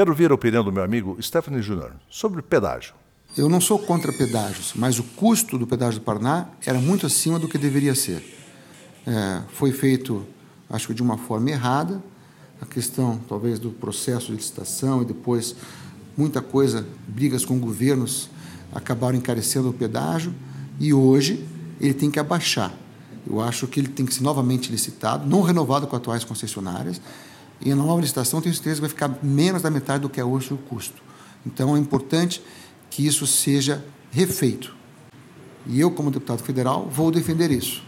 Quero ouvir a opinião do meu amigo Stephanie Júnior sobre pedágio. Eu não sou contra pedágios, mas o custo do pedágio do Paraná era muito acima do que deveria ser. É, foi feito, acho que de uma forma errada, a questão talvez do processo de licitação e depois muita coisa, brigas com governos acabaram encarecendo o pedágio e hoje ele tem que abaixar. Eu acho que ele tem que ser novamente licitado, não renovado com atuais concessionárias, e a nova licitação tenho certeza que vai ficar menos da metade do que é hoje o custo. Então é importante que isso seja refeito. E eu, como deputado federal, vou defender isso.